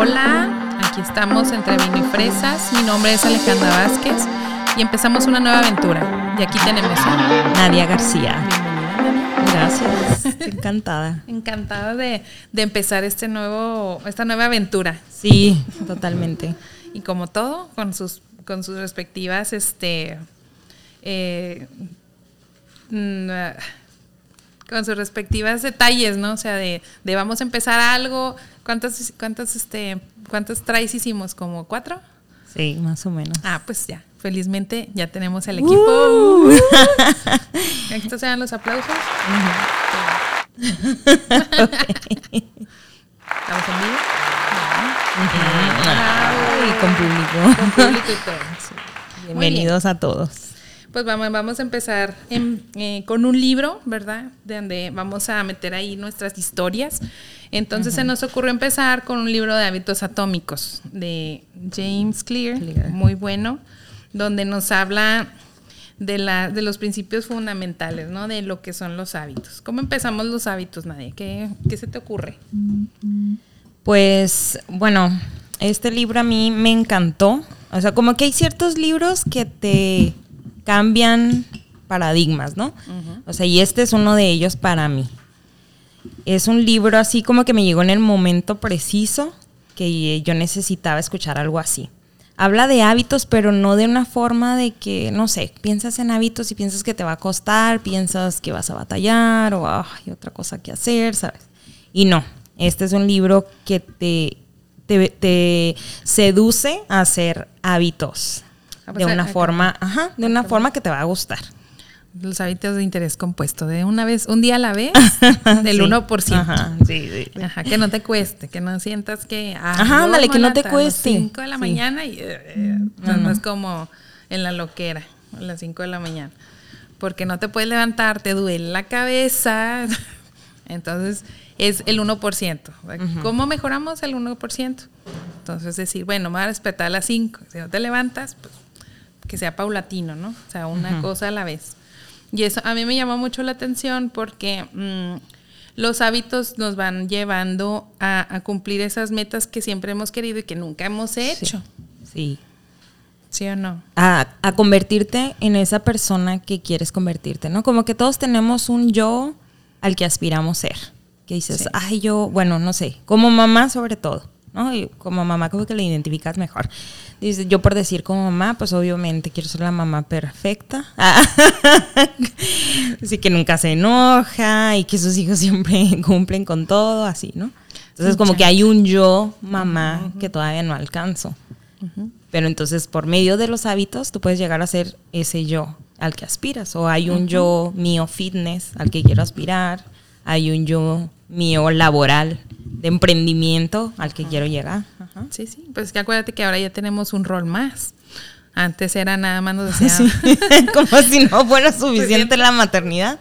Hola, aquí estamos entre vino y fresas. Mi nombre es Alejandra Vázquez y empezamos una nueva aventura. Y aquí tenemos a Nadia García. Gracias. Encantada. Encantada de, de empezar este nuevo, esta nueva aventura. Sí, totalmente. Y como todo, con sus, con sus respectivas, este, eh, mm, con sus respectivas detalles, ¿no? O sea, de, de vamos a empezar algo. ¿Cuántas, cuántas, este, cuántas traes hicimos? ¿Como cuatro? Sí, más o menos. Ah, pues ya. Felizmente ya tenemos el equipo. Uh. Estos sean los aplausos. Estamos en vivo. Ay, con público. Con público y todo. sí. Muy bien. Bienvenidos a todos. Pues vamos, vamos a empezar en- eh, con un libro, ¿verdad? De donde vamos a meter ahí nuestras historias. Entonces se nos ocurrió empezar con un libro de hábitos atómicos de James Clear, Clear. muy bueno, donde nos habla de, la, de los principios fundamentales, ¿no? De lo que son los hábitos. ¿Cómo empezamos los hábitos, Nadia? ¿Qué, qué se te ocurre? Pues, bueno, este libro a mí me encantó. O sea, como que hay ciertos libros que te cambian paradigmas, ¿no? O sea, y este es uno de ellos para mí. Es un libro así como que me llegó en el momento preciso que yo necesitaba escuchar algo así. Habla de hábitos, pero no de una forma de que, no sé, piensas en hábitos y piensas que te va a costar, piensas que vas a batallar o "Ah, hay otra cosa que hacer, ¿sabes? Y no, este es un libro que te, te, te seduce a hacer hábitos Ah, pues, de una acá. forma, ajá, de una forma que te va a gustar. Los hábitos de interés compuesto, de una vez, un día a la vez, del Sí. 1%. Ajá, sí, sí. Ajá, que no te cueste, que no sientas que. ah, Ajá, ándale, que no te a las cueste. 5 de la Sí. mañana y. eh, eh, no, no es como en la loquera, a las 5 de la mañana. Porque no te puedes levantar, te duele la cabeza. Entonces, es el 1%. ¿Cómo mejoramos el 1%? Entonces, decir, bueno, me voy a despertar a las 5. Si no te levantas, pues que sea paulatino, ¿no? O sea, una cosa a la vez. Y eso a mí me llamó mucho la atención porque mm, los hábitos nos van llevando a, a cumplir esas metas que siempre hemos querido y que nunca hemos hecho. Sí. ¿Sí o no? a, a convertirte en esa persona que quieres convertirte, ¿no? Como que todos tenemos un yo al que aspiramos ser. Que dices, Sí. ay, yo, bueno, no sé, como mamá sobre todo, ¿no? Y como mamá como que le identificas mejor. Dices, yo por decir como mamá, pues obviamente quiero ser la mamá perfecta. Así que nunca se enoja y que sus hijos siempre cumplen con todo, así, ¿no? Entonces como que hay un yo mamá que todavía no alcanzo. Pero entonces por medio de los hábitos tú puedes llegar a ser ese yo al que aspiras. O hay un yo mío fitness al que quiero aspirar. Hay un yo mío laboral de emprendimiento al que quiero llegar. Ajá. Sí, sí. Pues que acuérdate que ahora ya tenemos un rol más. Antes era nada más nos decía. Sí. Como si no fuera suficiente la maternidad.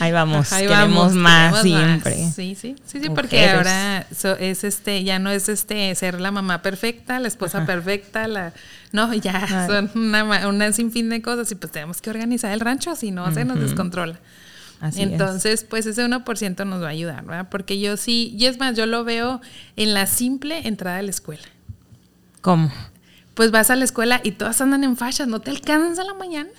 Ahí vamos, Ahí queremos vamos, más siempre. más. Sí, sí, sí, sí, porque ahora so- es este, ya no es este ser la mamá perfecta, la esposa perfecta, la no, ya son una, una sinfín de cosas y pues tenemos que organizar el rancho, si no se nos descontrola. Así es. Entonces, pues ese 1% nos va a ayudar, ¿verdad? Porque yo sí, y es más, yo lo veo en la simple entrada a la escuela. ¿Cómo? Pues vas a la escuela y todas andan en fachas, no te alcanza la mañana.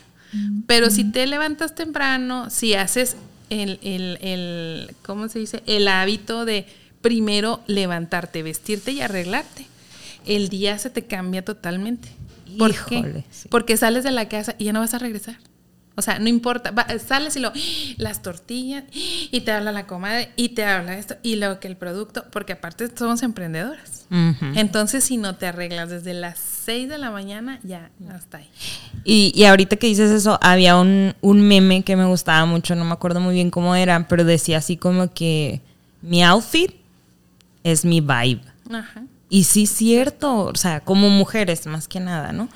Pero si te levantas temprano, si haces el, el, el, ¿cómo se dice? El hábito de primero levantarte, vestirte y arreglarte, el día se te cambia totalmente. ¿Por qué? Híjole, sí. Porque sales de la casa y ya no vas a regresar. O sea, no importa, va- sales y lo, las tortillas, y te habla la comadre, y te habla esto, y luego que el producto, porque aparte somos emprendedoras. Entonces, si no te arreglas desde las 6 de la mañana, ya hasta ahí. Y, y ahorita que dices eso, había un, un meme que me gustaba mucho, no me acuerdo muy bien cómo era, pero decía así como que mi outfit es mi vibe. Ajá. Y sí, cierto, o sea, como mujeres más que nada, ¿no?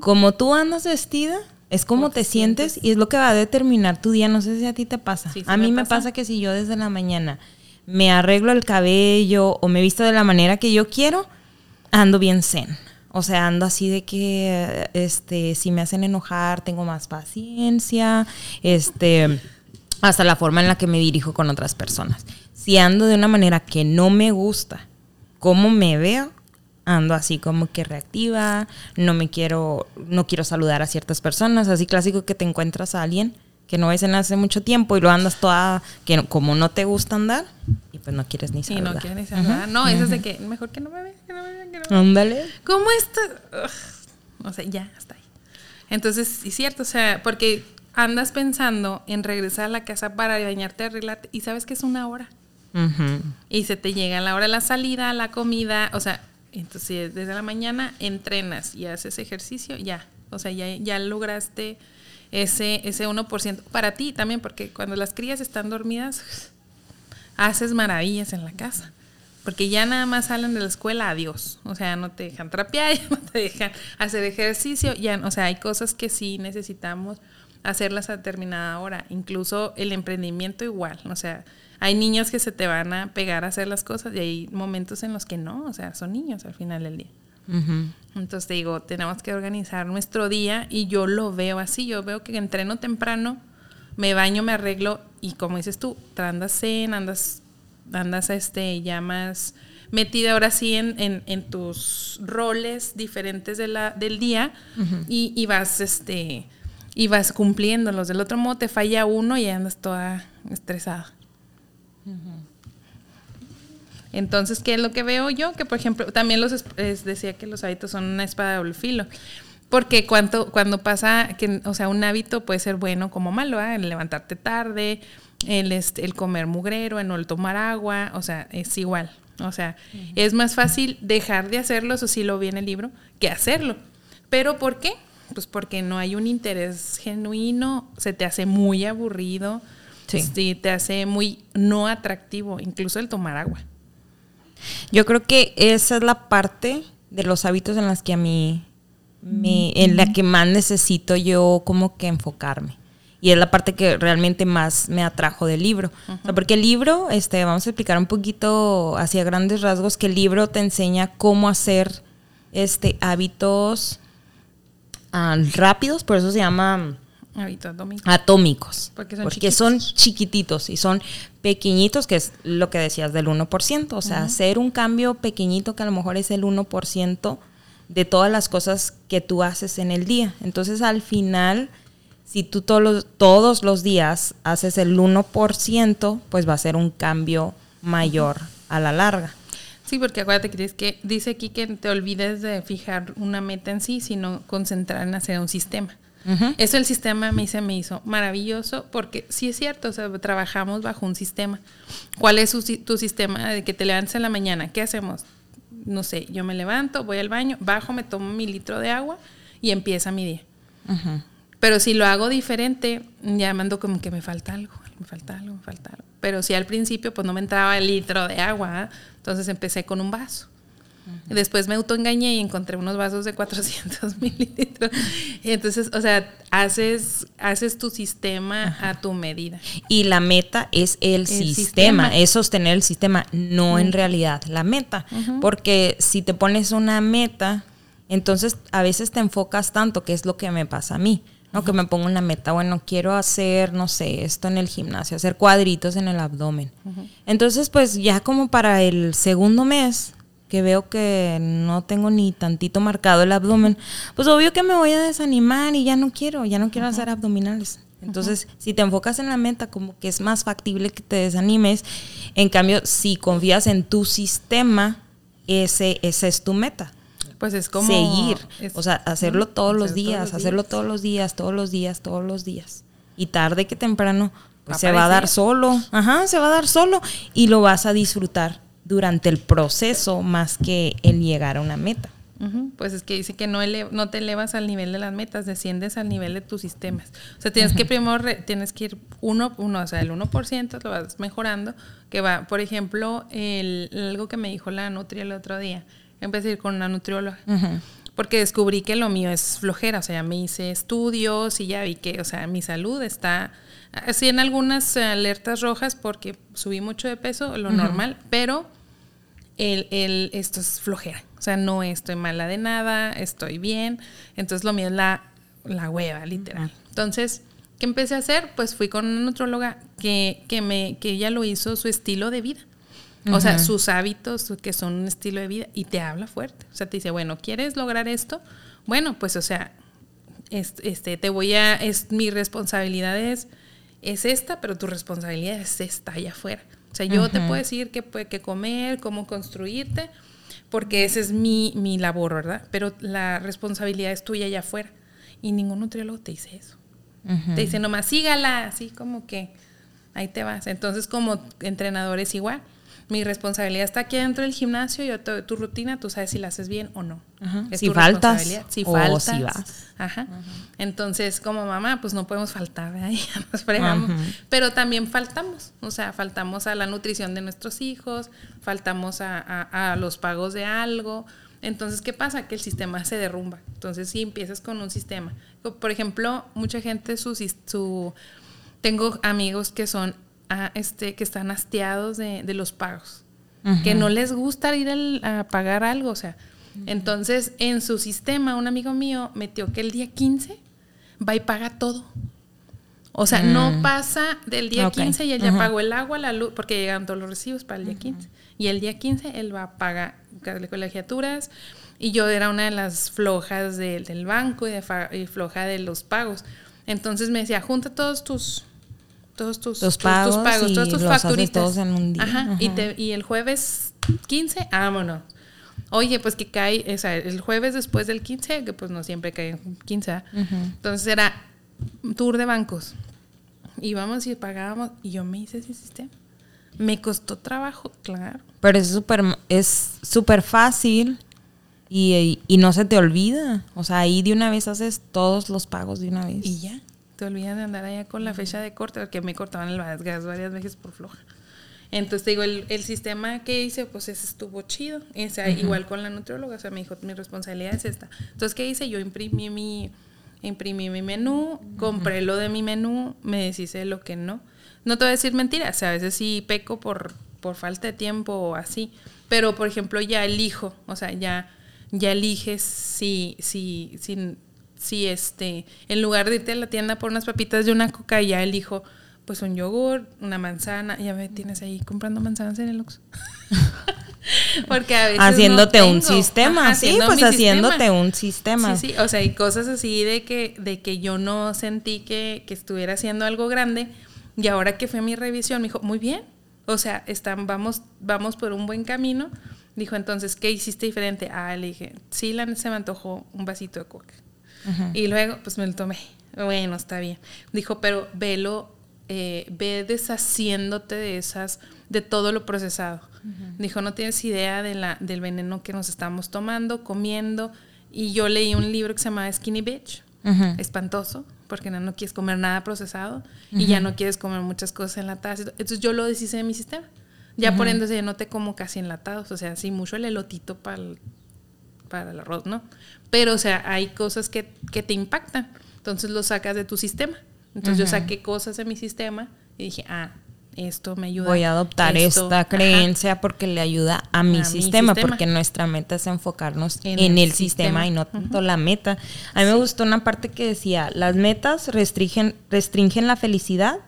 Como tú andas vestida, es como te te sientes sientes. y es lo que va a determinar tu día. No sé si a ti te pasa. Sí, sí a me mí me pasa. pasa que si yo desde la mañana me arreglo el cabello o me visto de la manera que yo quiero, ando bien zen. O sea, ando así de que, este, si me hacen enojar, tengo más paciencia, este, hasta la forma en la que me dirijo con otras personas. Si ando de una manera que no me gusta, cómo me veo, ando así como que reactiva, no me quiero, no quiero saludar a ciertas personas, así clásico que te encuentras a alguien que no ves en hace mucho tiempo y lo andas toda, que como no te gusta andar, y pues no quieres ni saludar. Sí, no quieres ni saludar. No, eso es de que mejor que no me vean, que no me vean, que no me vean. Ándale. ¿Cómo estás? O sea, ya, hasta ahí. Entonces, sí es cierto, o sea, porque andas pensando en regresar a la casa para bañarte, arreglarte, y sabes que es una hora. Y se te llega la hora de la salida, la comida, o sea, entonces desde la mañana entrenas y haces ejercicio, ya, o sea, ya, ya lograste ese, ese 1% para ti también, porque cuando las crías están dormidas, haces maravillas en la casa. Porque ya nada más salen de la escuela, adiós. O sea, no te dejan trapear, ya no te dejan hacer ejercicio. Ya, o sea, hay cosas que sí necesitamos hacerlas a determinada hora. Incluso el emprendimiento igual. O sea, hay niños que se te van a pegar a hacer las cosas y hay momentos en los que no. O sea, son niños al final del día. Entonces te digo, tenemos que organizar nuestro día y yo lo veo así. Yo veo que entreno temprano, me baño, me arreglo y como dices tú, andas en, andas, andas este, ya más metida ahora sí en, en, tus roles diferentes de la, del día y, y, vas este y vas cumpliéndolos. Del otro modo te falla uno y andas toda estresada. Entonces, ¿qué es lo que veo yo? Que, por ejemplo, también los decía que los hábitos son una espada de doble filo. Porque cuando, cuando pasa, que, o sea, un hábito puede ser bueno como malo, ¿eh? el levantarte tarde, el, este, el comer mugrero, el no tomar agua, o sea, es igual. O sea, es más fácil dejar de hacerlo, eso sí lo vi en el libro, que hacerlo. ¿Pero por qué? Pues porque no hay un interés genuino, se te hace muy aburrido, sí. te hace muy no atractivo, incluso el tomar agua. Yo creo que esa es la parte de los hábitos en las que a mí, me, en la que más necesito yo como que enfocarme. Y es la parte que realmente más me atrajo del libro. porque el libro, este, vamos a explicar un poquito hacia grandes rasgos, que el libro te enseña cómo hacer este, hábitos ah, rápidos, por eso se llama atómicos. Porque son, chiquititos y son pequeñitos, que es lo que decías del 1%. O sea, hacer un cambio pequeñito que a lo mejor es el 1% de todas las cosas que tú haces en el día. Entonces, al final, si tú todos los, todos los días haces el 1%, pues va a ser un cambio mayor a la larga. Sí, porque acuérdate que, que dice aquí que te olvides de fijar una meta en sí, sino concentrar en hacer un sistema. Eso el sistema me se me hizo maravilloso porque sí es cierto, o sea, trabajamos bajo un sistema. ¿Cuál es tu sistema de que te levantes en la mañana? ¿Qué hacemos? No sé, yo me levanto, voy al baño, bajo, me tomo mi litro de agua y empieza mi día. Pero si lo hago diferente, ya mando como que me falta algo, me falta algo, me falta algo. Pero si al principio pues no me entraba el litro de agua, ¿ah? entonces empecé con un vaso. Después me autoengañé y encontré unos vasos de 400 mililitros. Y entonces, o sea, haces, haces tu sistema a tu medida. Y la meta es el, sistema, es sostener el sistema, no en realidad la meta. Porque si te pones una meta, entonces a veces te enfocas tanto, que es lo que me pasa a mí. ¿No? Que me pongo una meta, bueno, quiero hacer, no sé, esto en el gimnasio, hacer cuadritos en el abdomen. Entonces, pues ya como para el segundo mes, que veo que no tengo ni tantito marcado el abdomen, pues obvio que me voy a desanimar y ya no quiero, ya no quiero hacer abdominales. Entonces, si te enfocas en la meta, como que es más factible que te desanimes. En cambio, si confías en tu sistema, ese, esa es tu meta. Pues es como... Seguir. o sea, hacerlo todos los días, hacerlo todos los días, todos los días, todos los días. Y tarde que temprano, pues se va a dar solo. Ajá, se va a dar solo. Y lo vas a disfrutar durante el proceso más que el llegar a una meta. Pues es que dice que no, no te elevas al nivel de las metas, desciendes al nivel de tus sistemas. O sea, tienes que primero, tienes que ir uno, uno, o sea, el 1% lo vas mejorando, que va, por ejemplo, el, algo que me dijo la nutria el otro día, empecé a ir con una nutrióloga. Porque descubrí que lo mío es flojera, o sea, ya me hice estudios y ya vi que, o sea, mi salud está así en algunas alertas rojas porque subí mucho de peso, lo normal, pero el, el, esto es flojera. O sea, no estoy mala de nada, estoy bien. Entonces lo mío es la, la hueva, literal. Entonces, ¿qué empecé a hacer? Pues fui con una nutróloga que, que, me, que ella lo hizo su estilo de vida. O sea, sus hábitos, que son un estilo de vida, y te habla fuerte. O sea, te dice, bueno, ¿quieres lograr esto? Bueno, pues, o sea, este, te voy a, es, mi responsabilidad es, es esta, pero tu responsabilidad es esta allá afuera. O sea, yo te puedo decir qué, qué comer, cómo construirte, porque esa es mi, mi labor, ¿verdad? Pero la responsabilidad es tuya allá afuera. Y ningún nutriólogo te dice eso. Te dice nomás, sígala, así como que ahí te vas. Entonces, como entrenador es igual mi responsabilidad está aquí dentro del gimnasio, yo tu rutina, tú sabes si la haces bien o no. Es si faltas. Si faltas. si vas. Ajá. Entonces, como mamá, pues no podemos faltar, ahí nos fregamos. Pero también faltamos, o sea, faltamos a la nutrición de nuestros hijos, faltamos a, los pagos de algo. Entonces, ¿qué pasa? Que el sistema se derrumba. Entonces, si empiezas con un sistema. Por ejemplo, mucha gente, su, su tengo amigos que son este, que están hastiados de, los pagos, que no les gusta ir a pagar algo, o sea. Entonces, en su sistema, un amigo mío metió que el día 15 va y paga todo. O sea, no mm. pasa del día 15 y él ya pagó el agua, la luz, porque llegan todos los recibos para el día 15. Y el día 15 él va a pagar colegiaturas. Y yo era una de las flojas del banco y, de y floja de los pagos. Entonces me decía, junta todos tus todos tus, pagos, todos tus facturitas. en un día. Ajá, Y, el jueves 15, vámonos. Oye, pues que cae, o sea, el jueves después del 15, que pues no siempre cae 15. Entonces era tour de bancos. Íbamos y pagábamos y yo me hice ese sistema. Me costó trabajo, claro. Pero es súper es súper fácil y, y, no se te olvida. O sea, ahí de una vez haces todos los pagos de una vez. Y ya te olvidas de andar allá con la fecha de corte, porque me cortaban el gas varias veces por floja. Entonces, te digo, el, el, sistema que hice, pues ese estuvo chido. O sea, igual con la nutrióloga, o sea, me dijo, mi responsabilidad es esta. Entonces, ¿qué hice? Yo imprimí mi, imprimí mi menú, compré lo de mi menú, me deshice lo que no. No te voy a decir mentiras, o sea, a veces sí peco por, por falta de tiempo o así. Pero, por ejemplo, ya elijo, o sea, ya, ya eliges si, si, si si este, en lugar de irte a la tienda por unas papitas de una coca, ya elijo pues un yogur, una manzana, ya me tienes ahí comprando manzanas en el Oxxo. Porque a veces haciéndote un sistema, sí, pues haciéndote un sistema. Sí, sí, o sea, hay cosas así de que de que yo no sentí que, que estuviera haciendo algo grande y ahora que fue mi revisión me dijo, "Muy bien." O sea, están vamos vamos por un buen camino. Dijo, "Entonces, ¿qué hiciste diferente?" Ah, le dije, "Sí, la, se me antojó un vasito de coca." Y luego, pues me lo tomé. Bueno, está bien. Dijo, pero velo, eh, ve deshaciéndote de esas, de todo lo procesado. Dijo, no tienes idea de la, del veneno que nos estamos tomando, comiendo. Y yo leí un libro que se llama Skinny Bitch. Espantoso, porque no, no, quieres comer nada procesado y ya no quieres comer muchas cosas enlatadas. Entonces yo lo deshice de mi sistema. Ya por ende ya no te como casi enlatados, o sea, sí mucho el elotito para el, para el arroz, ¿no? Pero, o sea, hay cosas que, te impactan. Entonces lo sacas de tu sistema. Entonces yo saqué cosas de mi sistema y dije, ah, esto me ayuda. Voy a adoptar esta creencia porque le ayuda a mi, sistema, porque nuestra meta es enfocarnos en, el, sistema, y no tanto la meta. A mí me gustó una parte que decía, las metas restringen, restringen la felicidad,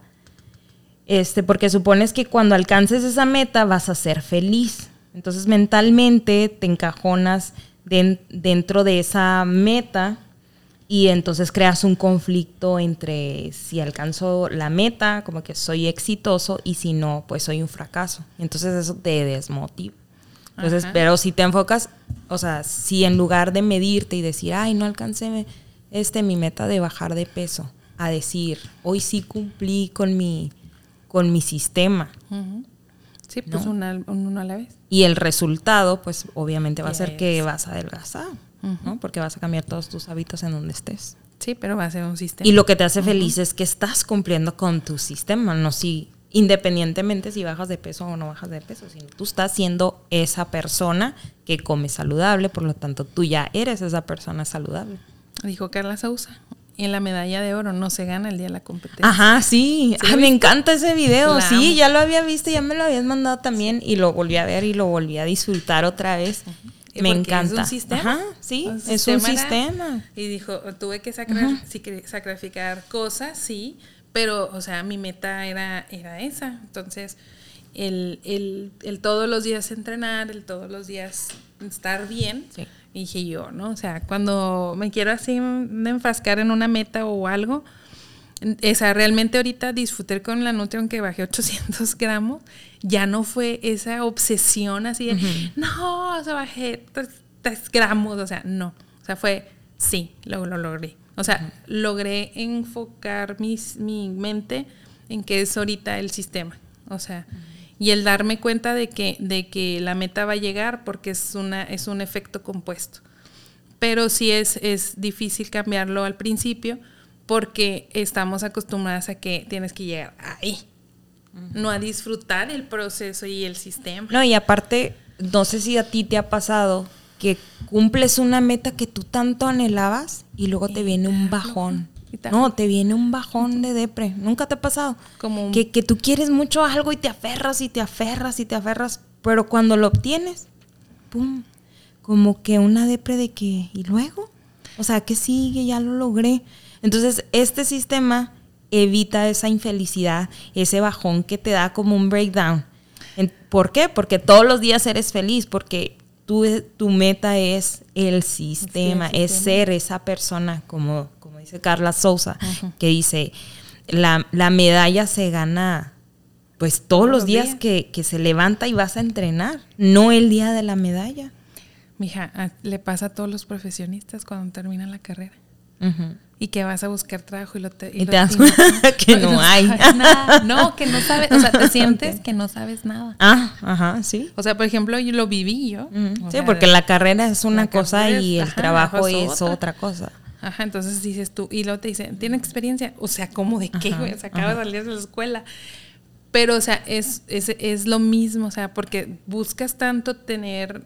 este, porque supones que cuando alcances esa meta vas a ser feliz. Entonces mentalmente te encajonas dentro de esa meta y entonces creas un conflicto entre si alcanzo la meta, como que soy exitoso, y si no, pues soy un fracaso. Entonces eso te desmotiva. Entonces, pero si te enfocas, o sea, si en lugar de medirte y decir, ay, no alcancé este, mi meta de bajar de peso, a decir, hoy sí cumplí con mi, con mi sistema. Sí, pues uno a la vez. Y el resultado, pues obviamente va a ser que vas a adelgazar, ¿no? Porque vas a cambiar todos tus hábitos en donde estés. Sí, pero va a ser un sistema. Y lo que te hace feliz es que estás cumpliendo con tu sistema, no si independientemente si bajas de peso o no bajas de peso, sino tú estás siendo esa persona que come saludable, por lo tanto tú ya eres esa persona saludable. Dijo Carla Sousa, en la medalla de oro no se gana el día de la competencia. Ajá, sí. me encanta ese video. sí, ya lo había visto, ya me lo habías mandado también y lo volví a ver y lo volví a disfrutar otra vez. Me encanta. Es un sistema. Ajá, sí, es un sistema. y dijo, tuve que sacrificar cosas, sí, pero, o sea, mi meta era, era esa. Entonces, el, el, el, todos los días entrenar, el todos los días estar bien. Dije yo, ¿no? O sea, cuando me quiero así enfrascar en una meta o algo, o sea, realmente ahorita disfruté con la Nutri, aunque bajé 800 gramos, ya no fue esa obsesión así de, no, o sea, bajé 3, gramos, o sea, no. O sea, fue, sí, lo, lo logré. O sea, logré enfocar mis, mi mente en que es ahorita el sistema. O sea, y el darme cuenta de que, de que la meta va a llegar porque es, una, es un efecto compuesto. Pero sí es, es difícil cambiarlo al principio porque estamos acostumbradas a que tienes que llegar ahí, no a disfrutar el proceso y el sistema. No, y aparte, no sé si a ti te ha pasado que cumples una meta que tú tanto anhelabas y luego te viene un bajón. No, te viene un bajón de depre. ¿Nunca te ha pasado? Como que, que tú quieres mucho algo y te aferras y te aferras y te aferras, pero cuando lo obtienes, ¡pum! Como que una depre de que, ¿y luego? O sea, ¿qué sigue? Ya lo logré. Entonces, este sistema evita esa infelicidad, ese bajón que te da como un breakdown. ¿Por qué? Porque todos los días eres feliz, porque tú, tu meta es el sistema, es ser esa persona, como dice Carla Sousa, que dice, la, medalla se gana pues todos, los días, Que, que, se levanta y vas a entrenar, no el día de la medalla. Mija, le pasa a todos los profesionistas cuando terminan la carrera y que vas a buscar trabajo y lo te, y, te das que no, hay. No, que no sabes, o sea, te sientes que no sabes nada. Ah, ajá, sí. O sea, por ejemplo, yo lo viví yo. Sí, porque la carrera es una cosa y el trabajo es otra. cosa. Ajá, entonces dices tú, y luego te dicen, ¿tiene experiencia? O sea, ¿cómo de qué, güey? O sea, acaba de salir de la escuela. Pero, o sea, es, es, es lo mismo, o sea, porque buscas tanto tener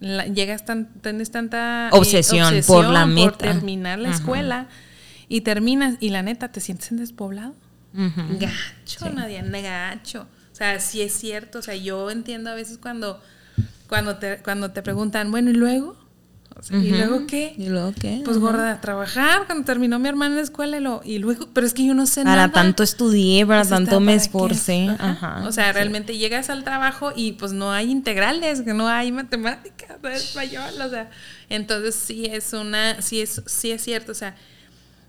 llegas tan, tienes tanta eh, obsesión, por la meta. Por terminar la escuela y terminas y la neta te sientes en despoblado. Gacho, nadie gacho. O sea, sí es cierto, o sea, yo entiendo a veces cuando cuando te cuando te preguntan, bueno, ¿y luego? ¿Y luego qué? ¿Y luego qué? Pues gorda, a trabajar. Cuando terminó mi hermana en la escuela, y, lo, y luego, pero es que yo no sé para nada. Para tanto estudié, para pues tanto me esforcé. Ajá. o sea, realmente llegas al trabajo y pues no hay integrales, que no hay matemáticas, no español, o sea. Entonces sí es una, sí es, sí es cierto, o sea,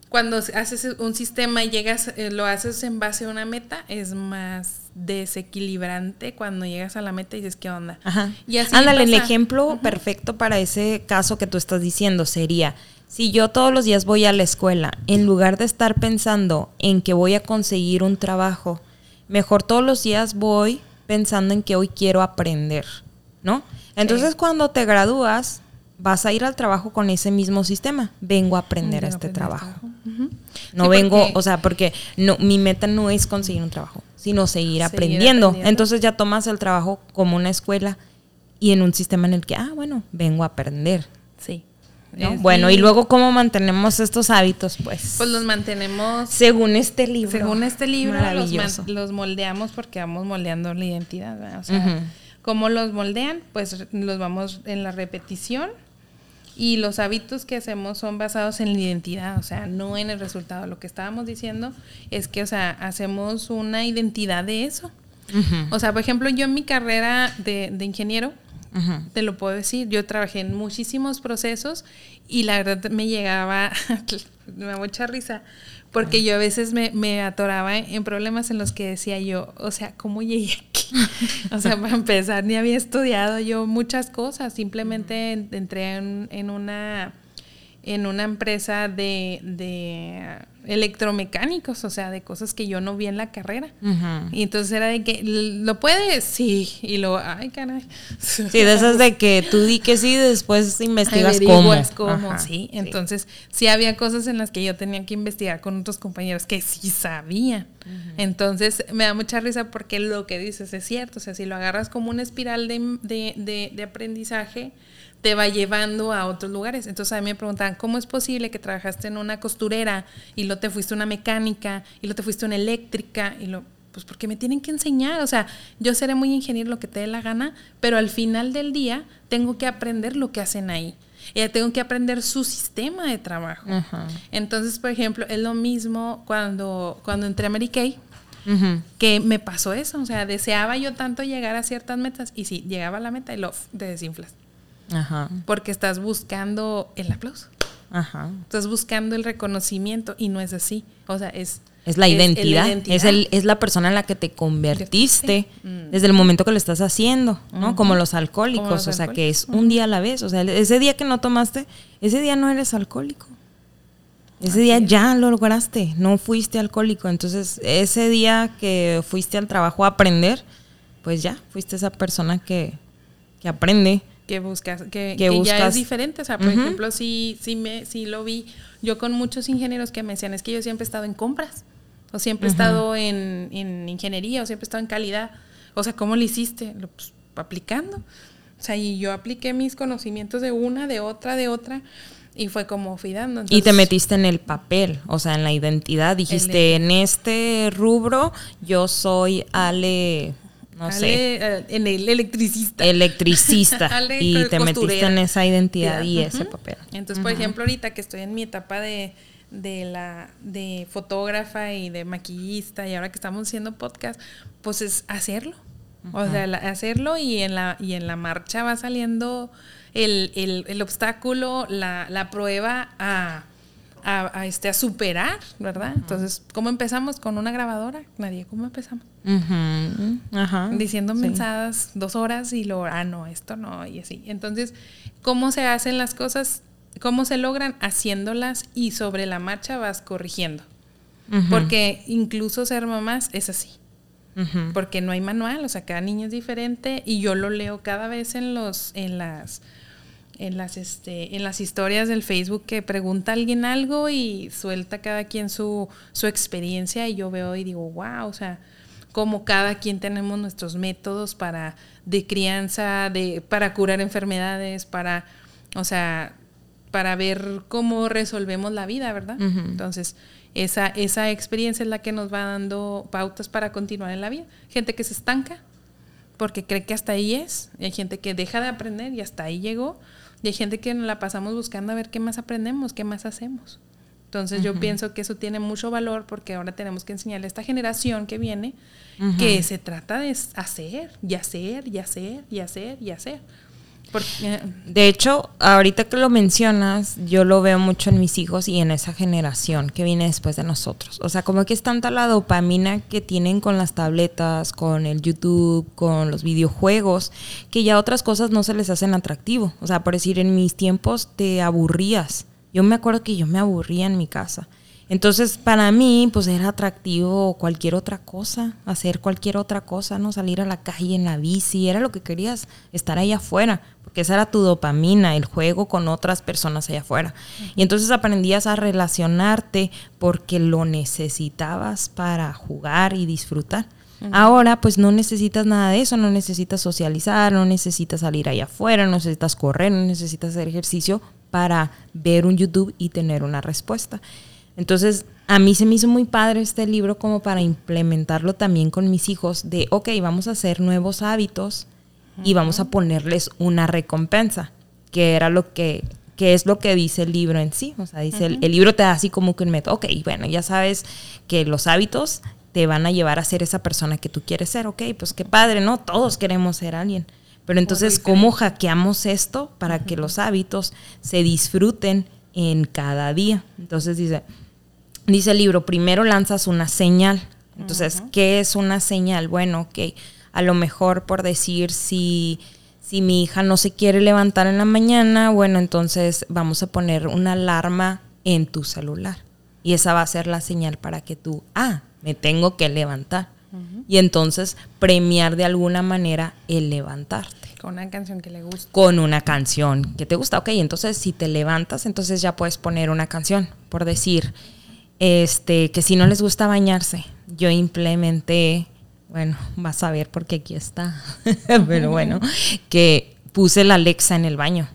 cuando haces un sistema y llegas, eh, lo haces en base a una meta, es más desequilibrante cuando llegas a la meta y dices, ¿qué onda? Ajá. Y así Ándale, el ejemplo perfecto para ese caso que tú estás diciendo sería, si yo todos los días voy a la escuela, en lugar de estar pensando en que voy a conseguir un trabajo, mejor todos los días voy pensando en que hoy quiero aprender, ¿no? Entonces cuando te gradúas, vas a ir al trabajo con ese mismo sistema. Vengo a aprender a este trabajo. No vengo, o sea, porque no, mi meta no es conseguir un trabajo, sino seguir, aprendiendo. Entonces ya tomas el trabajo como una escuela y en un sistema en el que, ah, bueno, vengo a aprender. Sí. Bueno, y luego cómo mantenemos estos hábitos, pues. Pues los mantenemos. Según este libro. Según este libro, los, los, moldeamos porque vamos moldeando la identidad. O sea, ¿cómo los moldean? Pues los vamos en la repetición y los hábitos que hacemos son basados en la identidad, o sea, no en el resultado. Lo que estábamos diciendo es que, o sea, hacemos una identidad de eso. O sea, por ejemplo, yo en mi carrera de, ingeniero, te lo puedo decir, yo trabajé en muchísimos procesos y la verdad me llegaba, me da mucha risa, porque yo a veces me, me, atoraba en problemas en los que decía yo, o sea, ¿cómo llegué aquí? o sea, para empezar, ni había estudiado yo muchas cosas, simplemente entré en, en una en una empresa de, de, electromecánicos, o sea, de cosas que yo no vi en la carrera. Y entonces era de que, ¿lo puedes? Sí. Y lo, ay, caray. Sí, de esas de que tú di que sí, después investigas cómo. cómo, sí. Entonces, sí. había cosas en las que yo tenía que investigar con otros compañeros que sí sabían. Entonces, me da mucha risa porque lo que dices es cierto. O sea, si lo agarras como una espiral de, de, de aprendizaje, te va llevando a otros lugares. Entonces a mí me preguntaban, ¿cómo es posible que trabajaste en una costurera y lo te fuiste a una mecánica y lo te fuiste a una eléctrica y lo pues porque me tienen que enseñar, o sea, yo seré muy ingeniero lo que te dé la gana, pero al final del día tengo que aprender lo que hacen ahí. Y tengo que aprender su sistema de trabajo. Entonces, por ejemplo, es lo mismo cuando, cuando entré a Mary Kay, que me pasó eso, o sea, deseaba yo tanto llegar a ciertas metas y sí, llegaba a la meta y lo te desinflas. Ajá. Porque estás buscando el aplauso. Ajá. Estás buscando el reconocimiento y no es así. O sea, es... Es la identidad. Es, el, es la persona en la que te convertiste mm. desde el momento que lo estás haciendo, ¿no? Como los alcohólicos. o sea, que es un día a la vez. O sea, ese día que no tomaste, ese día no eres alcohólico. Ese día ya lo lograste, no fuiste alcohólico. Entonces, ese día que fuiste al trabajo a aprender, pues ya, fuiste esa persona que, que aprende que buscas, que, ya es diferente. O sea, por ejemplo, si, si, me, si lo vi yo con muchos ingenieros que me decían, es que yo siempre he estado en compras, o siempre he estado en, ingeniería, o siempre he estado en calidad. O sea, ¿cómo lo hiciste? Pues, aplicando. O sea, y yo apliqué mis conocimientos de una, de otra, de otra. Y fue como fui dando. y te metiste en el papel, o sea, en la identidad. Dijiste, en este rubro yo soy Ale no sé. Eh, en el electricista. Electricista. y te metiste en esa identidad y ese papel. Entonces, por ejemplo, ahorita que estoy en mi etapa de, la de fotógrafa y de maquillista y ahora que estamos haciendo podcast, pues es hacerlo. O sea, hacerlo y en la, y en la marcha va saliendo el, el obstáculo, la, la prueba a a, este, a superar, ¿verdad? Entonces, ¿cómo empezamos? Con una grabadora. Nadie, ¿cómo empezamos? Diciendo mensadas dos horas y luego, ah, no, esto no, y así. Entonces, ¿cómo se hacen las cosas? ¿Cómo se logran? Haciéndolas y sobre la marcha vas corrigiendo. Porque incluso ser mamás es así. Porque no hay manual, o sea, cada niño es diferente y yo lo leo cada vez en los, en las en las, este, en las historias del Facebook que pregunta alguien algo y suelta cada quien su, su experiencia y yo veo y digo, wow, o sea, como cada quien tenemos nuestros métodos para de crianza, de, para curar enfermedades, para, o sea, para ver cómo resolvemos la vida, ¿verdad? Entonces, esa, esa experiencia es la que nos va dando pautas para continuar en la vida. Gente que se estanca porque cree que hasta ahí es, y hay gente que deja de aprender y hasta ahí llegó, y hay gente que nos la pasamos buscando a ver qué más aprendemos, qué más hacemos. Entonces yo pienso que eso tiene mucho valor porque ahora tenemos que enseñarle a esta generación que viene que se trata de hacer y hacer y hacer y hacer y hacer. Eh, de hecho, ahorita que lo mencionas, yo lo veo mucho en mis hijos y en esa generación que viene después de nosotros. O sea, como que es tanta la dopamina que tienen con las tabletas, con el YouTube, con los videojuegos, que ya otras cosas no se les hacen atractivo. O sea, por decir, en mis tiempos te aburrías. Yo me acuerdo que yo me aburría en mi casa. Entonces, para mí, pues era atractivo cualquier otra cosa, hacer cualquier otra cosa, no salir a la calle en la bici, era lo que querías, estar ahí afuera, porque esa era tu dopamina, el juego con otras personas allá afuera. Y entonces aprendías a relacionarte porque lo necesitabas para jugar y disfrutar. Ahora, pues no necesitas nada de eso, no necesitas socializar, no necesitas salir allá afuera, no necesitas correr, no necesitas hacer ejercicio para ver un YouTube y tener una respuesta. Entonces, a mí se me hizo muy padre este libro como para implementarlo también con mis hijos de, ok, vamos a hacer nuevos hábitos y vamos a ponerles una recompensa, que era lo que, que es lo que dice el libro en sí. O sea, dice, el, libro te da así como que un método, ok, bueno, ya sabes que los hábitos te van a llevar a ser esa persona que tú quieres ser, ok, pues qué padre, ¿no? Todos queremos ser alguien. Pero entonces, ¿cómo hackeamos esto para que los hábitos se disfruten en cada día? Entonces dice, dice el libro, primero lanzas una señal. Entonces, ¿qué es una señal? Bueno, ok, a lo mejor por decir si, si mi hija no se quiere levantar en la mañana, bueno, entonces vamos a poner una alarma en tu celular. Y esa va a ser la señal para que tú, ah, me tengo que levantar. Y entonces premiar de alguna manera el levantarte. Con una canción que le gusta. Con una canción que te gusta. Ok, entonces si te levantas, entonces ya puedes poner una canción. Por decir, este, que si no les gusta bañarse, yo implementé, bueno, vas a ver porque aquí está, pero bueno, que puse la Alexa en el baño.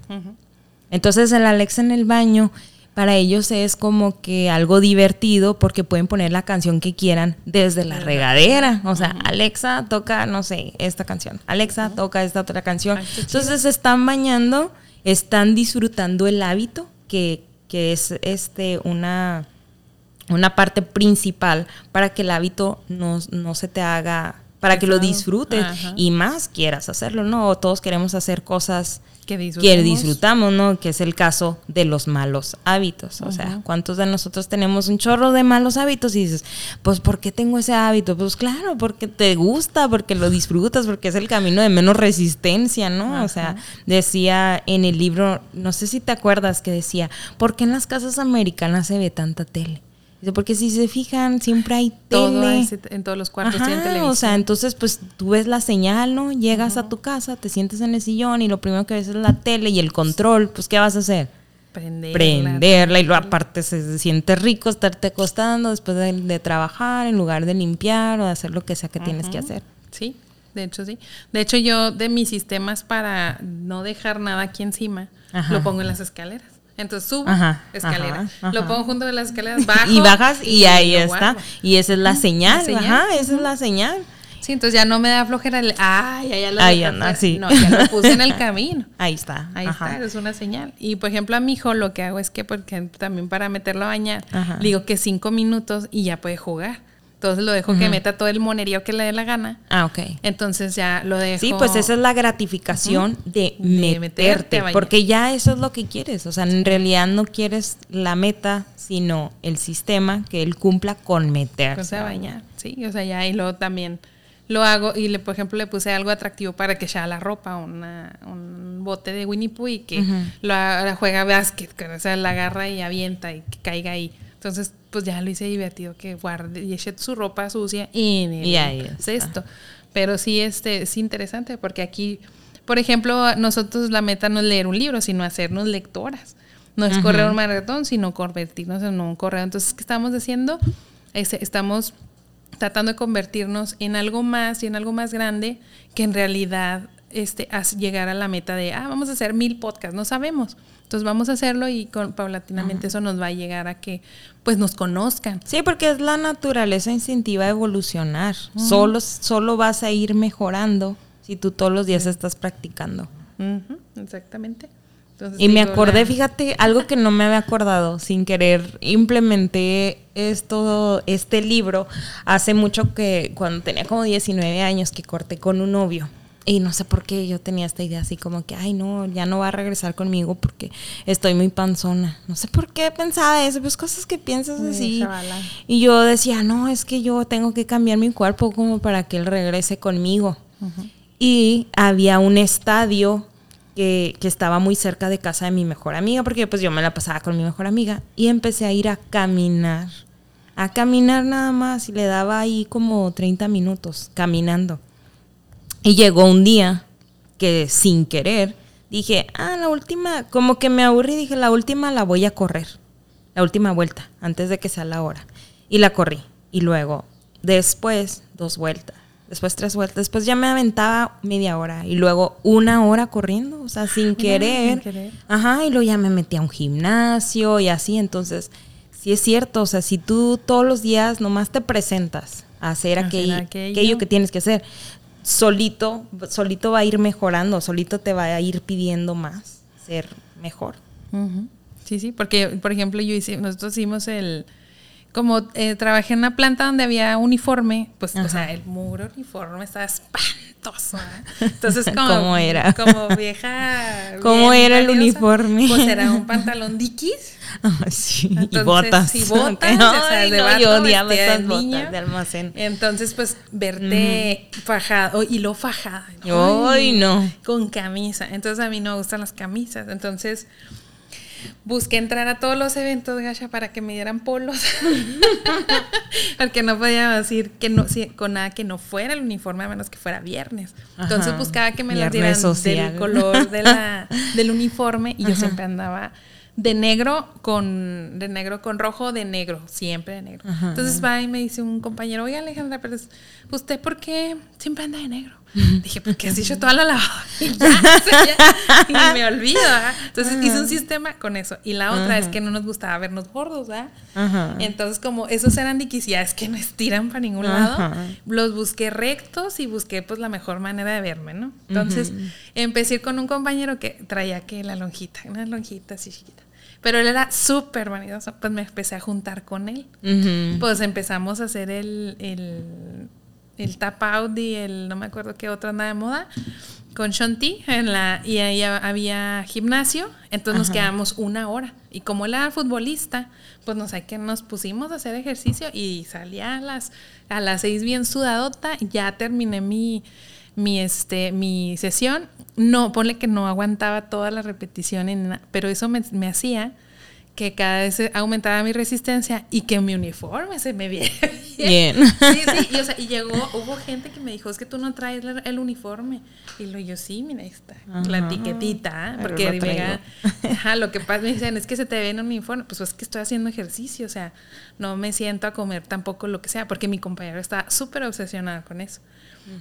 Entonces el Alexa en el baño para ellos es como que algo divertido porque pueden poner la canción que quieran desde la regadera. O sea, Alexa toca, no sé, esta canción. Alexa toca esta otra canción. Entonces se están bañando, están disfrutando el hábito que, que es este una una parte principal para que el hábito no, no se te haga, para que lo disfrutes y más quieras hacerlo, ¿no? Todos queremos hacer cosas que disfrutamos. ¿no? Que es el caso de los malos hábitos. O sea, ¿cuántos de nosotros tenemos un chorro de malos hábitos? Y dices, pues, ¿por qué tengo ese hábito? Pues claro, porque te gusta, porque lo disfrutas, porque es el camino de menos resistencia, ¿no? O sea, decía en el libro, no sé si te acuerdas que decía, ¿por qué en las casas americanas se ve tanta tele? Porque si se fijan, siempre hay tele. en todos los cuartos tienen televisión. O sea, entonces pues tú ves la señal, ¿no? Llegas a tu casa, te sientes en el sillón y lo primero que ves es la tele y el control. Pues ¿qué vas a hacer? Prenderla. Prenderla y luego aparte se, siente rico estarte acostando después de, trabajar en lugar de limpiar o de hacer lo que sea que tienes que hacer. Sí, de hecho sí. De hecho yo de mis sistemas para no dejar nada aquí encima, lo pongo en las escaleras. Entonces subo escalera. Lo pongo junto de las escaleras, bajo. Y bajas y, ahí está. Y esa es la señal. Ajá, esa es la señal. Sí, entonces ya no me da flojera el, ay, ya lo ahí anda, sí. No, ya lo puse en el camino. Ahí está. Ahí está, es una señal. Y por ejemplo, a mi hijo lo que hago es que, porque también para meterlo a bañar, le digo que cinco minutos y ya puede jugar. Entonces lo dejo que meta todo el monerío que le dé la gana. Ah, ok. Entonces ya lo dejo. Sí, pues esa es la gratificación de, meterte, porque ya eso es lo que quieres. O sea, en realidad no quieres la meta, sino el sistema que él cumpla con meterse. O sea, bañar, sí. O sea, ya y luego también lo hago y le, por ejemplo, le puse algo atractivo para que ya la ropa, una, un bote de Winnie Pooh y que lo, juega básquet, o sea, la agarra y avienta y que caiga ahí. Entonces, pues ya lo hice divertido que guarde y eche su ropa sucia en el cesto. Pero sí, este, es interesante porque aquí, por ejemplo, nosotros la meta no es leer un libro, sino hacernos lectoras. No es correr un maratón, sino convertirnos en un correo. Entonces, ¿qué estamos haciendo? estamos tratando de convertirnos en algo más y en algo más grande que en realidad este, llegar a la meta de, ah, vamos a hacer mil podcasts, no sabemos. Entonces vamos a hacerlo y con, paulatinamente eso nos va a llegar a que pues nos conozcan. Sí, porque es la naturaleza instintiva de evolucionar. solo, solo vas a ir mejorando si tú todos los días estás practicando. Exactamente. y me acordé, fíjate, algo que no me había acordado, sin querer, implementé esto, este libro hace mucho que, cuando tenía como 19 años, que corté con un novio. Y no sé por qué yo tenía esta idea así como que, ay, no, ya no va a regresar conmigo porque estoy muy panzona. No sé por qué pensaba eso, pues cosas que piensas así. Y yo decía, no, es que yo tengo que cambiar mi cuerpo como para que él regrese conmigo. Y había un estadio que, que, estaba muy cerca de casa de mi mejor amiga, porque pues yo me la pasaba con mi mejor amiga. Y empecé a ir a caminar, a caminar nada más. Y le daba ahí como 30 minutos caminando. Y llegó un día que sin querer dije, ah, la última, como que me aburrí, dije, la última la voy a correr, la última vuelta, antes de que sea la hora. Y la corrí. Y luego, después, dos vueltas, después tres vueltas, después ya me aventaba media hora y luego una hora corriendo, o sea, sin querer. Sin querer. Ajá, y luego ya me metí a un gimnasio y así, entonces, sí es cierto, o sea, si tú todos los días nomás te presentas a hacer, aquello, aquello que tienes que hacer, solito, solito va a ir mejorando, solito te va a ir pidiendo más, ser mejor. Sí, sí, porque, por ejemplo, yo hice, nosotros hicimos el, como eh, trabajé en una planta donde había uniforme, pues, o sea, el muro uniforme estaba espantoso. ¿eh? Entonces, como, ¿Cómo era? Como vieja. ¿Cómo era el uniforme? Pues era un pantalón sí, y botas. Y botas, o sea, de no, yo odiaba esas botas de almacén. Entonces, pues, verte fajado, y lo fajada. Ay, no. Con camisa. Entonces, a mí no me gustan las camisas. Entonces, busqué entrar a todos los eventos, Gasha, para que me dieran polos. Porque no podía decir que no, con nada que no fuera el uniforme, a menos que fuera viernes. Entonces buscaba que me las dieran del color de la, del uniforme y yo siempre andaba de negro con de negro con rojo de negro siempre de negro. Entonces va y me dice un compañero oye Alejandra pero usted por qué siempre anda de negro dije porque has dicho toda la lavada y, me olvido entonces hice un sistema con eso. Y la otra es que no nos gustaba vernos gordos ¿verdad? entonces como esos eran es que no estiran para ningún lado los busqué rectos y busqué pues la mejor manera de verme no entonces empecé con un compañero que traía que la lonjita una lonjita así chiquita. Pero él era súper vanidoso. Pues me empecé a juntar con él. Pues empezamos a hacer el, el, el tap out y el, no me acuerdo qué otra nada de moda con Shanti en la y ahí había gimnasio, entonces nos quedamos una hora. Y como él era futbolista, pues no sé qué nos pusimos a hacer ejercicio y salía a las a las seis bien sudadota, ya terminé mi mi este mi sesión. No, ponle que no aguantaba toda la repetición, pero eso me, me hacía que cada vez aumentaba mi resistencia y que mi uniforme se me viera bien. Sí, sí, y, o sea, y llegó, hubo gente que me dijo, es que tú no traes el uniforme. Y lo yo, sí, mira, ahí está, la etiquetita, porque lo, lo que pasa, me dicen, es que se te ve en un uniforme, pues es que estoy haciendo ejercicio, o sea, no me siento a comer tampoco lo que sea, porque mi compañero está súper obsesionado con eso.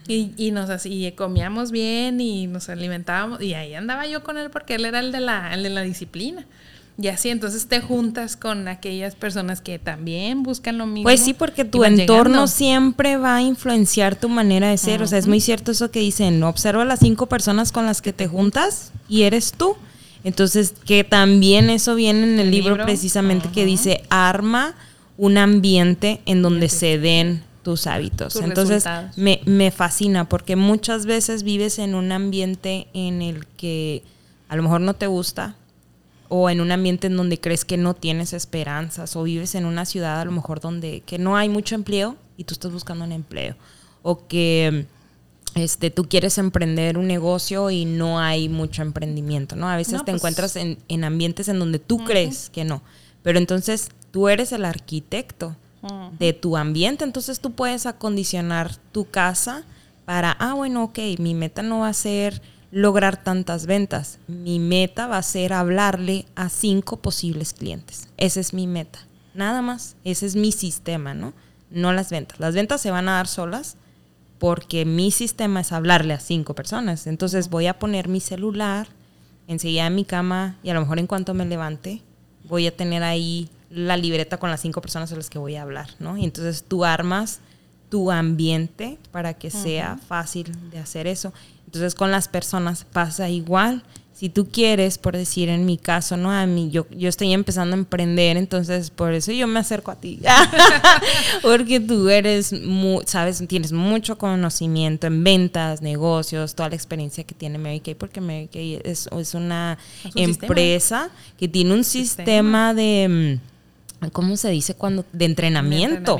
y, y, nos así comíamos bien y nos alimentábamos y ahí andaba yo con él porque él era el de la, el de la disciplina. Y así, entonces te juntas con aquellas personas que también buscan lo mismo. Pues sí, porque tu entorno siempre va a influenciar tu manera de ser. O sea, es muy cierto eso que dicen, observa las cinco personas con las que te juntas y eres tú. Entonces, que también eso viene en el, libro, precisamente que dice, arma un ambiente en donde se den tus hábitos. Entonces, me, me fascina porque muchas veces vives en un ambiente en el que a lo mejor no te gusta, o en un ambiente en donde crees que no tienes esperanzas o vives en una ciudad a lo mejor donde que no hay mucho empleo y tú estás buscando un empleo o que este, tú quieres emprender un negocio y no hay mucho emprendimiento, ¿no? A veces te pues encuentras en, en, ambientes en donde tú crees que no, pero entonces tú eres el arquitecto de tu ambiente, entonces tú puedes acondicionar tu casa para, ah, bueno, ok, mi meta no va a ser lograr tantas ventas. Mi meta va a ser hablarle a cinco posibles clientes. Esa es mi meta. Nada más. Ese es mi sistema, ¿no? No las ventas. Las ventas se van a dar solas porque mi sistema es hablarle a cinco personas. Entonces voy a poner mi celular enseguida en mi cama y a lo mejor en cuanto me levante voy a tener ahí la libreta con las cinco personas a las que voy a hablar, ¿no? Y entonces tú armas tu ambiente para que sea fácil de hacer eso. Entonces con las personas pasa igual. Si tú quieres, por decir en mi caso, ¿no? A mí, yo, yo estoy empezando a emprender, entonces por eso yo me acerco a ti. Porque tú eres, sabes, tienes mucho conocimiento en ventas, negocios, toda la experiencia que tiene Mary Kay, porque Mary Kay es, es una empresa que tiene un sistema, de... ¿Cómo se dice cuando? De entrenamiento.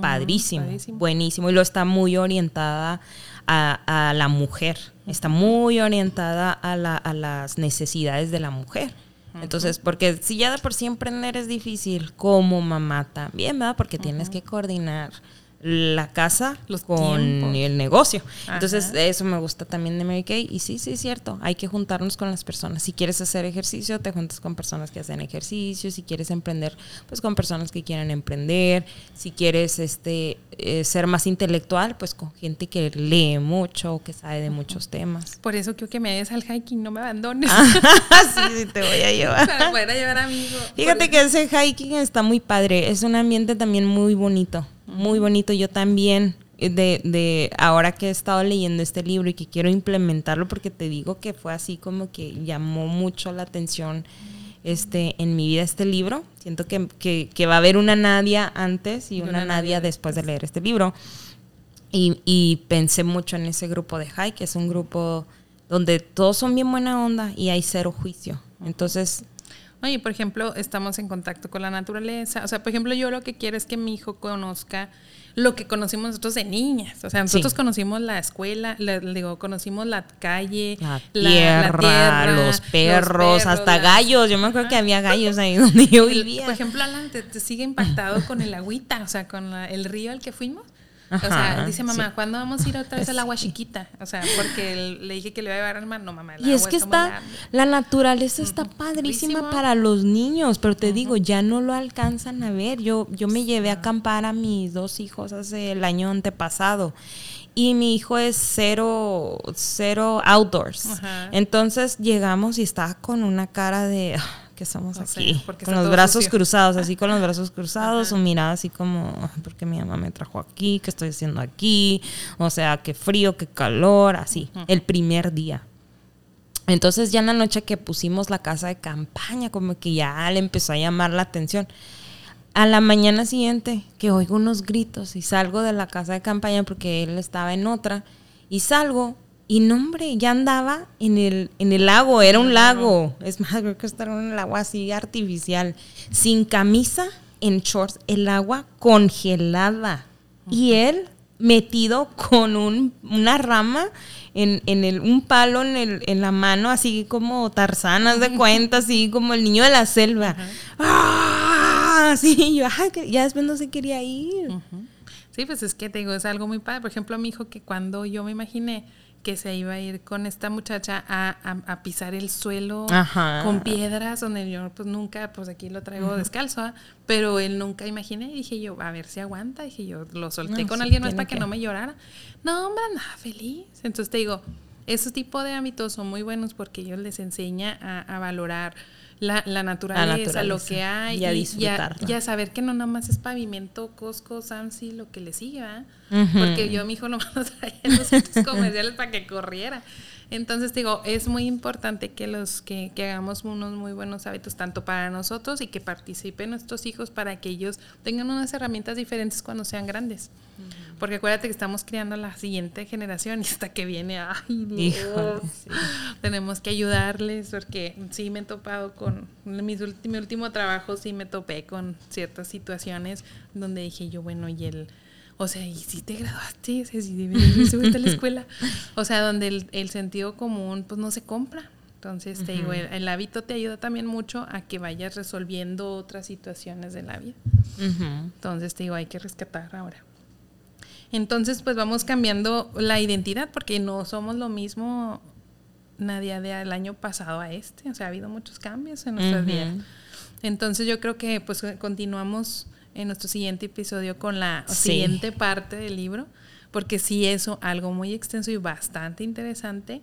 padrísimo, buenísimo. Y lo está muy orientada a, la mujer, está muy orientada a, la, a las necesidades de la mujer. Entonces, porque si ya de por sí emprender es difícil, como mamá también, ¿verdad? Porque tienes que coordinar la casa con el negocio. Entonces, eso me gusta también de Mary Kay. Y sí, sí, es cierto, hay que juntarnos con las personas. Si quieres hacer ejercicio, te juntas con personas que hacen ejercicio. Si quieres emprender, pues con personas que quieren emprender. Si quieres este eh, ser más intelectual, pues con gente que lee mucho, que sabe de muchos temas. Por eso quiero que me vayas al hiking, no me abandones. sí, sí, te voy a llevar. Para poder llevar. Fíjate que ese hiking está muy padre. Es un ambiente también muy bonito muy bonito. Yo también, eh, de, de ahora que he estado leyendo este libro y que quiero implementarlo, porque te digo que fue así como que llamó mucho la atención este, en mi vida este libro. Siento que, que, va a haber una Nadia antes y una, Nadia, después de leer este libro. Y, y, pensé mucho en ese grupo de High, que es un grupo donde todos son bien buena onda y hay cero juicio. Entonces, Oye, por ejemplo, estamos en contacto con la naturaleza. O sea, por ejemplo, yo lo que quiero es que mi hijo conozca lo que conocimos nosotros de niñas. O sea, nosotros conocimos la escuela, digo, conocimos la calle, la tierra, los, perros, hasta gallos. Yo me acuerdo que había gallos ahí donde yo vivía. Por ejemplo, Alan, te, sigue impactado con el agüita, o sea, con el río al que fuimos o sea, dice mamá, ¿cuándo vamos a ir otra vez al agua chiquita? O sea, porque le dije que le iba a llevar al mar. No, mamá, Y es que está, la naturaleza está padrísima para los niños, pero te digo, ya no lo alcanzan a ver. Yo, yo me llevé a acampar a mis dos hijos hace el año antepasado y mi hijo es cero, cero outdoors. Entonces llegamos y estaba con una cara de que estamos aquí, con los brazos cruzados, así con los brazos cruzados, su mirada así como, porque mi mamá me trajo aquí, qué estoy haciendo aquí, o sea, qué frío, qué calor, así, el primer día. Entonces ya en la noche que pusimos la casa de campaña, como que ya le empezó a llamar la atención. A la mañana siguiente que oigo unos gritos y salgo de la casa de campaña porque él estaba en otra y salgo y no hombre, ya andaba en el, en el lago, era un lago. Es más, creo que estaba en el agua así artificial, sin camisa, en shorts, el agua congelada. Y él metido con un, una rama en, en el, un palo en, el, en la mano, así como tarzanas de cuenta, así como el niño de la selva. ¡Ah! Sí, yo, ya después no se quería ir. Sí, pues es que te digo, es algo muy padre. Por ejemplo, mi hijo que cuando yo me imaginé que se iba a ir con esta muchacha a, pisar el suelo con piedras, donde yo pues nunca, pues aquí lo traigo descalzo, ¿ah? pero él nunca imaginé, dije yo, a ver si aguanta, dije yo, lo solté con alguien más para que, no me llorara. No, hombre, nada, feliz. Entonces te digo, esos tipos de hábitos son muy buenos porque ellos les enseña a, valorar la, naturaleza, lo que hay, y a disfrutar. Y, a, saber que no nada más es pavimento, Costco, Samsi, lo que le sigue, Porque yo a mi hijo lo mando a traer los comerciales para que corriera. Entonces digo, es muy importante que los que, que, hagamos unos muy buenos hábitos tanto para nosotros y que participen nuestros hijos para que ellos tengan unas herramientas diferentes cuando sean grandes. Porque acuérdate que estamos criando la siguiente generación y hasta que viene, ay Dios, tenemos que ayudarles porque sí me he topado con, en mi último trabajo sí me topé con ciertas situaciones donde dije yo, bueno, y el o sea, ¿y si te graduaste? O sea, si a la escuela. O sea, donde el, sentido común pues no se compra. Entonces, te digo, el, hábito te ayuda también mucho a que vayas resolviendo otras situaciones de la vida. Entonces, te digo, hay que rescatar ahora. Entonces, pues vamos cambiando la identidad porque no somos lo mismo nadie del año pasado a este. O sea, ha habido muchos cambios en nuestras vidas. Entonces, yo creo que pues continuamos en nuestro siguiente episodio con la siguiente parte del libro, porque sí es algo muy extenso y bastante interesante.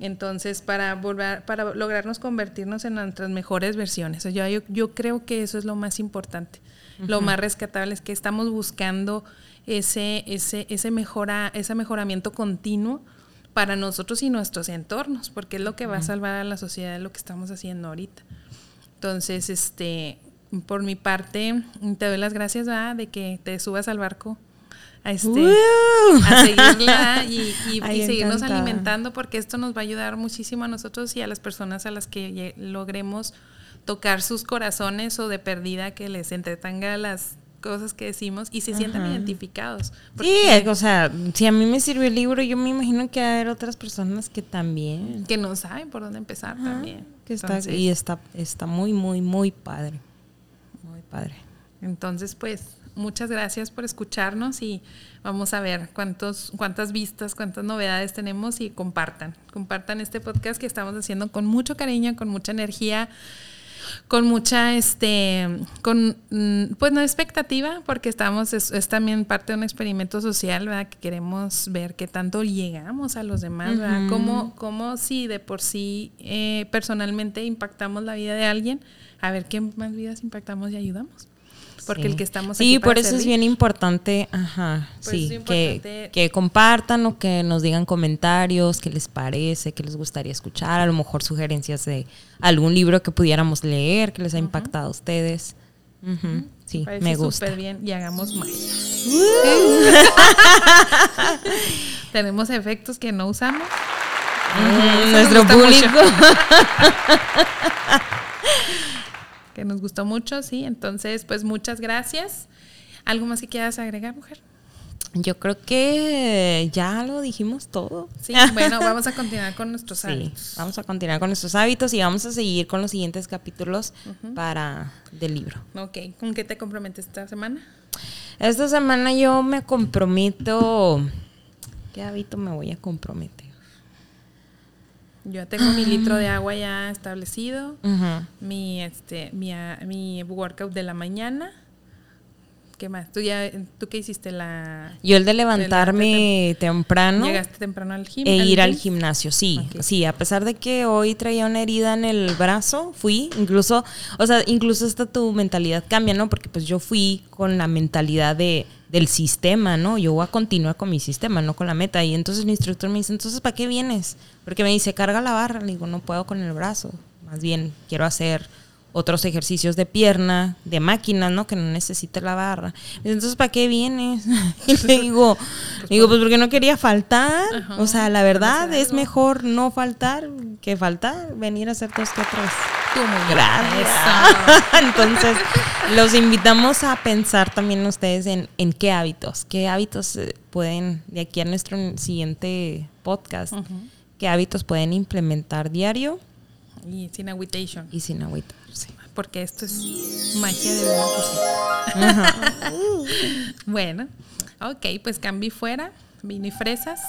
Entonces, para volver, para lograrnos convertirnos en nuestras mejores versiones. Yo, yo, creo que eso es lo más importante. Lo más rescatable es que estamos buscando ese, ese, ese, mejora, ese mejoramiento continuo para nosotros y nuestros entornos, porque es lo que va a salvar a la sociedad, es lo que estamos haciendo ahorita. Entonces, este, por mi parte, te doy las gracias de que te subas al barco a, este, a seguirla y, seguirnos alimentando porque esto nos va a ayudar muchísimo a nosotros y a las personas a las que logremos tocar sus corazones o de perdida que les entretenga las cosas que decimos y se sientan identificados. Sí, o sea, si a mí me sirvió el libro, yo me imagino que hay otras personas que también. Que no saben por dónde empezar también. Que está, y está, está muy, muy, muy padre padre. Entonces, pues, muchas gracias por escucharnos y vamos a ver cuántos, cuántas vistas, cuántas novedades tenemos y compartan. Compartan este podcast que estamos haciendo con mucho cariño, con mucha energía, con mucha, este, con, mm, pues no expectativa, porque estamos, es, también parte de un experimento social, ¿verdad? Que queremos ver qué tanto llegamos a los demás, ¿verdad? Cómo, si de por sí eh, personalmente impactamos la vida de alguien, a ver qué más vidas impactamos y ayudamos. Porque el que estamos aquí. Sí, por eso es bien importante, ajá, sí, que, que, compartan o que nos digan comentarios, qué les parece, qué les gustaría escuchar, a lo mejor sugerencias de algún libro que pudiéramos leer, que les ha impactado a ustedes. Sí, me gusta. Súper bien y hagamos más. Tenemos efectos que no usamos. nuestro público. que nos gustó mucho, sí. Entonces, pues muchas gracias. ¿Algo más que quieras agregar, mujer? Yo creo que ya lo dijimos todo. Sí, bueno, vamos a continuar con nuestros hábitos. Vamos a continuar con nuestros hábitos y vamos a seguir con los siguientes capítulos para del libro. Ok, ¿con qué te comprometes esta semana? Esta semana yo me comprometo. ¿Qué hábito me voy a comprometer? Yo tengo mi litro de agua ya establecido, mi, este, mi, mi workout de la mañana, ¿Qué más? ¿Tú, ya, ¿Tú qué hiciste? La, Yo el de levantarme temprano. ¿Llegaste temprano al gimnasio? E ir al gimnasio, sí. Sí, a pesar de que hoy traía una herida en el brazo, fui, incluso, o sea, incluso hasta tu mentalidad cambia, ¿no? Porque pues yo fui con la mentalidad de del sistema, ¿no? Yo voy a continuar con mi sistema, no con la meta. Y entonces mi instructor me dice, entonces, ¿para qué vienes? Porque me dice, carga la barra. Le digo, no puedo con el brazo. Más bien, quiero hacer otros ejercicios de pierna, de máquina, ¿no? Que no necesite la barra. Entonces, ¿para qué vienes? y le digo, pues digo, pues porque no quería faltar. o sea, la verdad es mejor no faltar que faltar, venir a hacer dos que tres. Tú muy Gracias. Entonces, los invitamos a pensar también ustedes en, en qué hábitos, qué hábitos eh, pueden, de aquí a nuestro siguiente podcast, qué hábitos pueden implementar diario. Y sin agüitation. Y sin agüita porque esto es magia de 1%. bueno, ok, pues cambié fuera, vino y fresas.